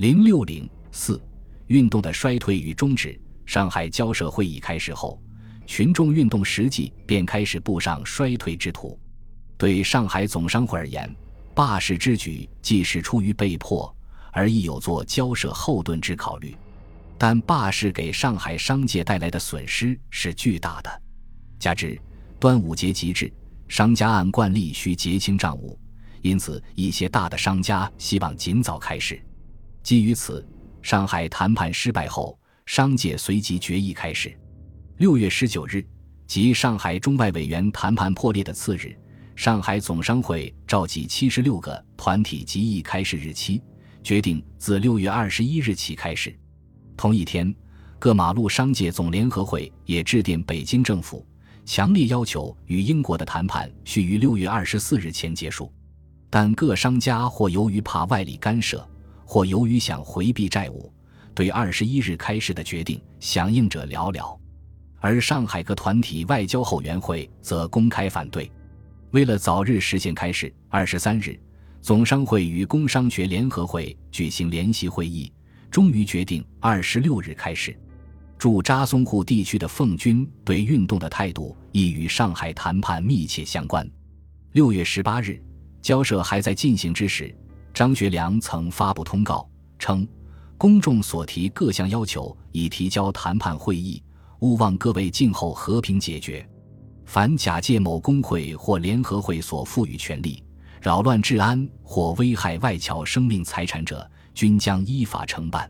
零六零四运动的衰退与终止。上海交涉会议开始后，群众运动实际便开始步上衰退之途。对上海总商会而言，罢市之举既是出于被迫，而亦有做交涉后盾之考虑。但罢市给上海商界带来的损失是巨大的，加之端午节即至，商家按惯例需结清账务，因此一些大的商家希望尽早开市。基于此，上海谈判失败后。商界随即决议开始。六月十九日，即上海中外委员谈判破裂的次日，上海总商会召集七十六个团体集议开市日期，决定自六月二十一日起开始。同一天，各马路商界总联合会也致电北京政府，强烈要求与英国的谈判须于六月二十四日前结束。但各商家或由于怕外力干涉，或由于想回避债务。对二十一日开市的决定响应者寥寥，而上海各团体外交后援会则公开反对。为了早日实现开市，二十三日，总商会与工商学联合会举行联席会议，终于决定二十六日开市。驻扎松沪地区的奉军对运动的态度亦与上海谈判密切相关。六月十八日，交涉还在进行之时，张学良曾发布通告称。公众所提各项要求已提交谈判会议，勿忘各位静候和平解决。凡假借某工会或联合会所赋予权力，扰乱治安或危害外侨生命财产者，均将依法承办。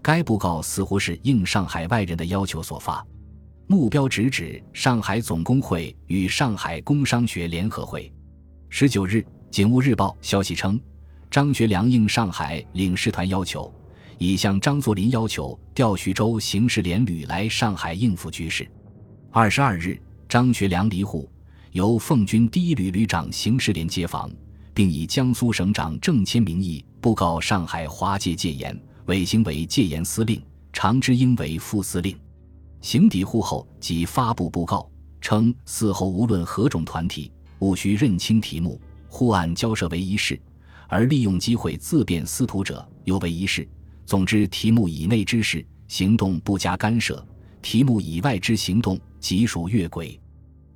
该布告似乎是应上海外人的要求所发，目标直指上海总工会与上海工商学联合会。十九日，《警务日报》消息称，张学良应上海领事团要求。已向张作霖要求调徐州刑事联旅来上海应付局势。二十二日，张学良离沪，由奉军第一旅旅长刑事联接防，并以江苏省长郑谦名义布告上海华界戒严，委行为戒严司令，常之英为副司令。行抵沪后，即发布布告，称嗣后无论何种团体，务须认清题目，互按交涉为一事，而利用机会自辩私图者，尤为一事。总之，题目以内之事，行动不加干涉；题目以外之行动，即属越轨。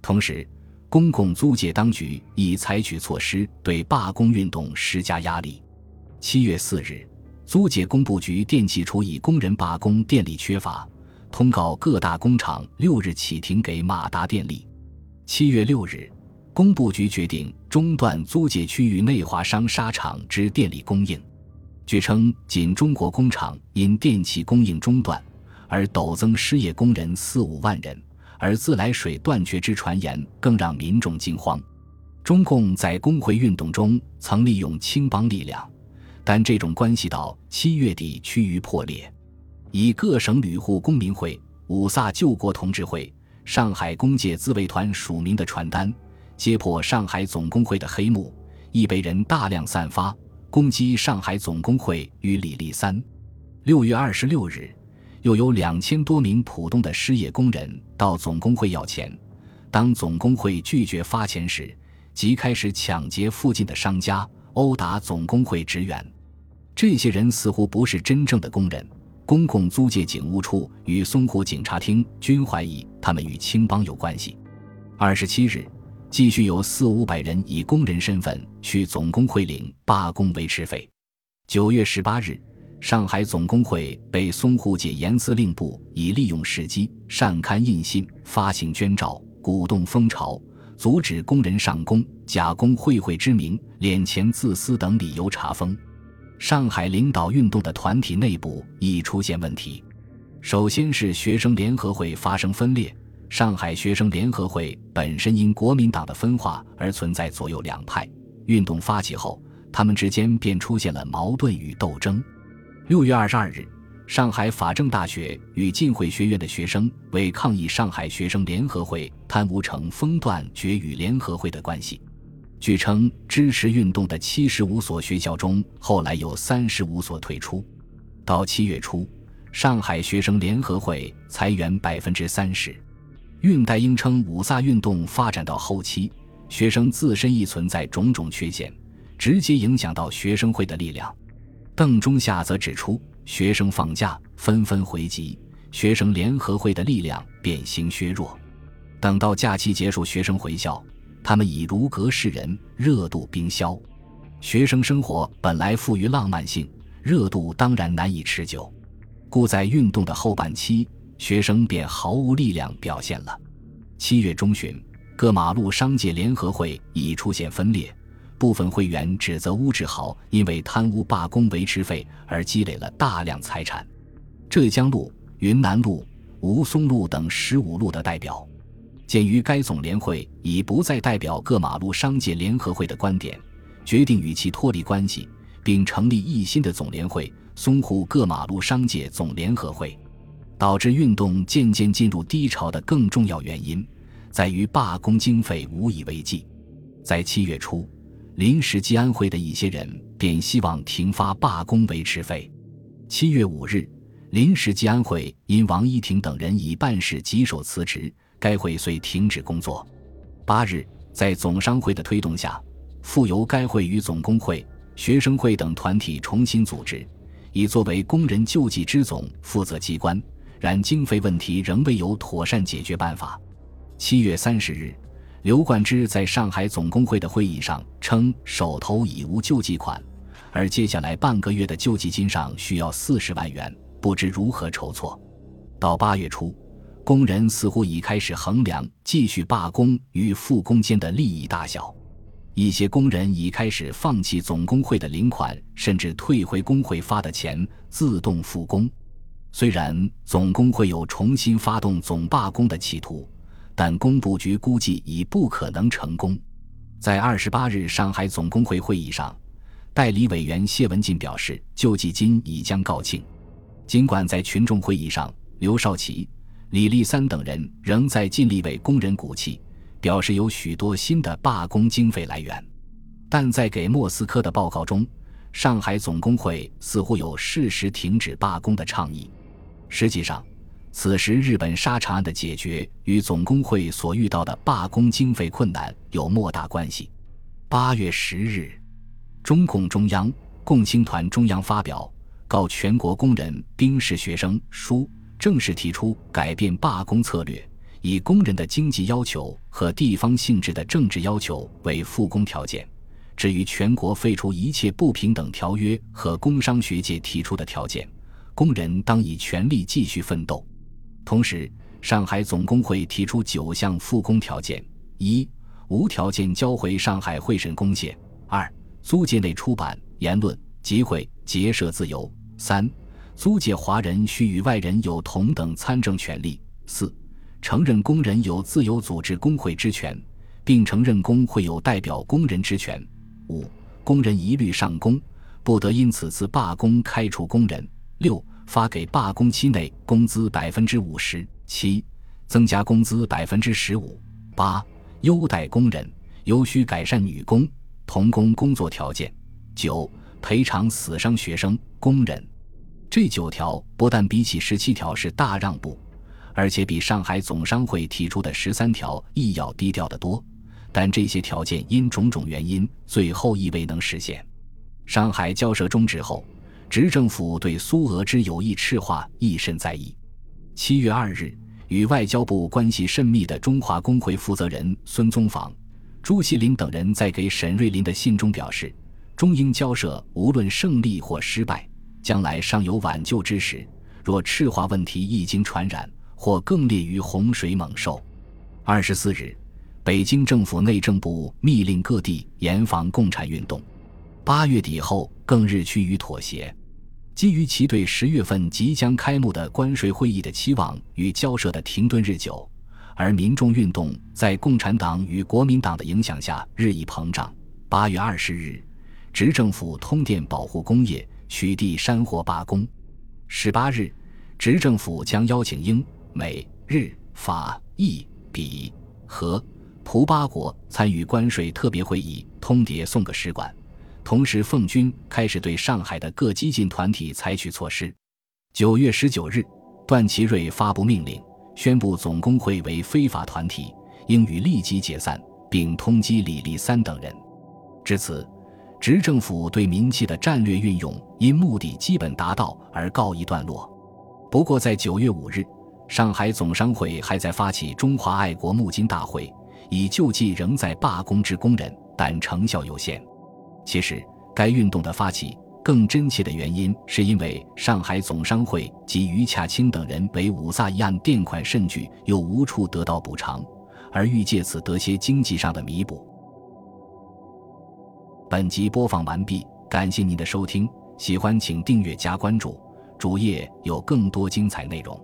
同时，公共租界当局已采取措施对罢工运动施加压力。七月四日，租界工部局电气处以工人罢工电力缺乏，通告各大工厂六日起停给马达电力。七月六日，工部局决定中断租界区域内华商沙厂之电力供应。据称，仅中国工厂因电气供应中断而陡增失业工人四五万人，而自来水断绝之传言更让民众惊慌。中共在工会运动中曾利用青帮力量，但这种关系到七月底趋于破裂。以各省旅沪公民会、五卅救国同志会、上海工界自卫团署名的传单，揭破上海总工会的黑幕，亦被人大量散发。攻击上海总工会与李立三。六月二十六日，又有两千多名浦东的失业工人到总工会要钱。当总工会拒绝发钱时，即开始抢劫附近的商家，殴打总工会职员。这些人似乎不是真正的工人。公共租界警务处与淞沪警察厅均怀疑他们与青帮有关系。二十七日。继续有四五百人以工人身份去总工会领罢工维持费。九月十八日，上海总工会被淞沪界严司令部以利用时机擅刊印信、发行捐照、鼓动风潮、阻止工人上工、假工会会之名、敛钱自私等理由查封。上海领导运动的团体内部已出现问题，首先是学生联合会发生分裂。上海学生联合会本身因国民党的分化而存在左右两派，运动发起后，他们之间便出现了矛盾与斗争。六月二十二日，上海法政大学与浸会学院的学生为抗议上海学生联合会贪污成风断绝与联合会的关系。据称，支持运动的七十五所学校中，后来有三十五所退出。到七月初，上海学生联合会裁员百分之三十。恽代英称，五卅运动发展到后期，学生自身亦存在种种缺陷，直接影响到学生会的力量。邓中夏则指出，学生放假纷纷回籍，学生联合会的力量变形削弱。等到假期结束，学生回校，他们已如隔世人，热度冰消。学生生活本来富于浪漫性，热度当然难以持久，故在运动的后半期，学生便毫无力量表现了。七月中旬，各马路商界联合会已出现分裂，部分会员指责乌志豪因为贪污罢工维持费而积累了大量财产。浙江路、云南路、吴淞路等十五路的代表，鉴于该总联会已不再代表各马路商界联合会的观点。决定与其脱离关系，并成立一新的总联会——淞沪各马路商界总联合会。导致运动渐渐进入低潮的更重要原因，在于罢工经费无以为继。在七月初，临时吉安会的一些人便希望停发罢工维持费。七月五日，临时吉安会因王一婷等人以办事棘手辞职，该会遂停止工作。八日，在总商会的推动下。复由该会与总工会、学生会等团体重新组织，以作为工人救济之总负责机关。然经费问题仍未有妥善解决办法。七月三十日，刘冠之在上海总工会的会议上称，手头已无救济款，而接下来半个月的救济金上需要四十万元，不知如何筹措。到八月初，工人似乎已开始衡量继续罢工与复工间的利益大小。一些工人已开始放弃总工会的领款，甚至退回工会发的钱，自动复工。虽然总工会有重新发动总罢工的企图，但工部局估计已不可能成功。在二十八日上海总工会会议上，代理委员谢文进表示，救济金已将告罄。尽管在群众会议上，刘少奇、李立三等人仍在尽力为工人鼓气。表示有许多新的罢工经费来源，但在给莫斯科的报告中，上海总工会似乎有适时停止罢工的倡议。实际上，此时日本沙场案的解决与总工会所遇到的罢工经费困难有莫大关系。八月十日，中共中央、共青团中央发表《告全国工人兵士学生书》，正式提出改变罢工策略。以工人的经济要求和地方性质的政治要求为复工条件，至于全国废除一切不平等条约和工商学界提出的条件，工人当以全力继续奋斗。同时，上海总工会提出九项复工条件：一、无条件交回上海会审公廨；二、租界内出版、言论、集会、结社自由；三、租界华人需与外人有同等参政权利；四。承认工人有自由组织工会之权，并承认工会有代表工人之权。五、工人一律上工，不得因此次罢工开除工人。六、发给罢工期内工资百分之五十。七、增加工资百分之十五。八、优待工人，尤需改善女工、童工工作条件。九、赔偿死伤学生、工人。这九条不但比起十七条是大让步。而且比上海总商会提出的十三条亦要低调得多，但这些条件因种种原因，最后亦未能实现。上海交涉终止后，执政府对苏俄之有意赤化亦甚在意。七月二日，与外交部关系甚密的中华工会负责人孙宗访、朱锡麟等人在给沈瑞麟的信中表示，中英交涉无论胜利或失败，将来尚有挽救之时。若赤化问题一经传染，或更烈于洪水猛兽。二十四日，北京政府内政部密令各地严防共产运动。八月底后，更日趋于妥协。基于其对十月份即将开幕的关税会议的期望与交涉的停顿日久，而民众运动在共产党与国民党的影响下日益膨胀。八月二十日，执政府通电保护工业，取缔山货罢工。十八日，执政府将邀请英。美、日、法、意、比、和、葡八国参与关税特别会议，通牒送个使馆。同时，奉军开始对上海的各激进团体采取措施。九月十九日，段祺瑞发布命令，宣布总工会为非法团体，应予立即解散，并通缉李立三等人。至此，执政府对民气的战略运用因目的基本达到而告一段落。不过，在九月五日，上海总商会还在发起中华爱国募金大会，以救济仍在罢工之工人，但成效有限。其实，该运动的发起更真切的原因，是因为上海总商会及余洽清等人为五卅一案垫款甚巨，又无处得到补偿，而欲借此得些经济上的弥补。本集播放完毕，感谢您的收听，喜欢请订阅加关注，主页有更多精彩内容。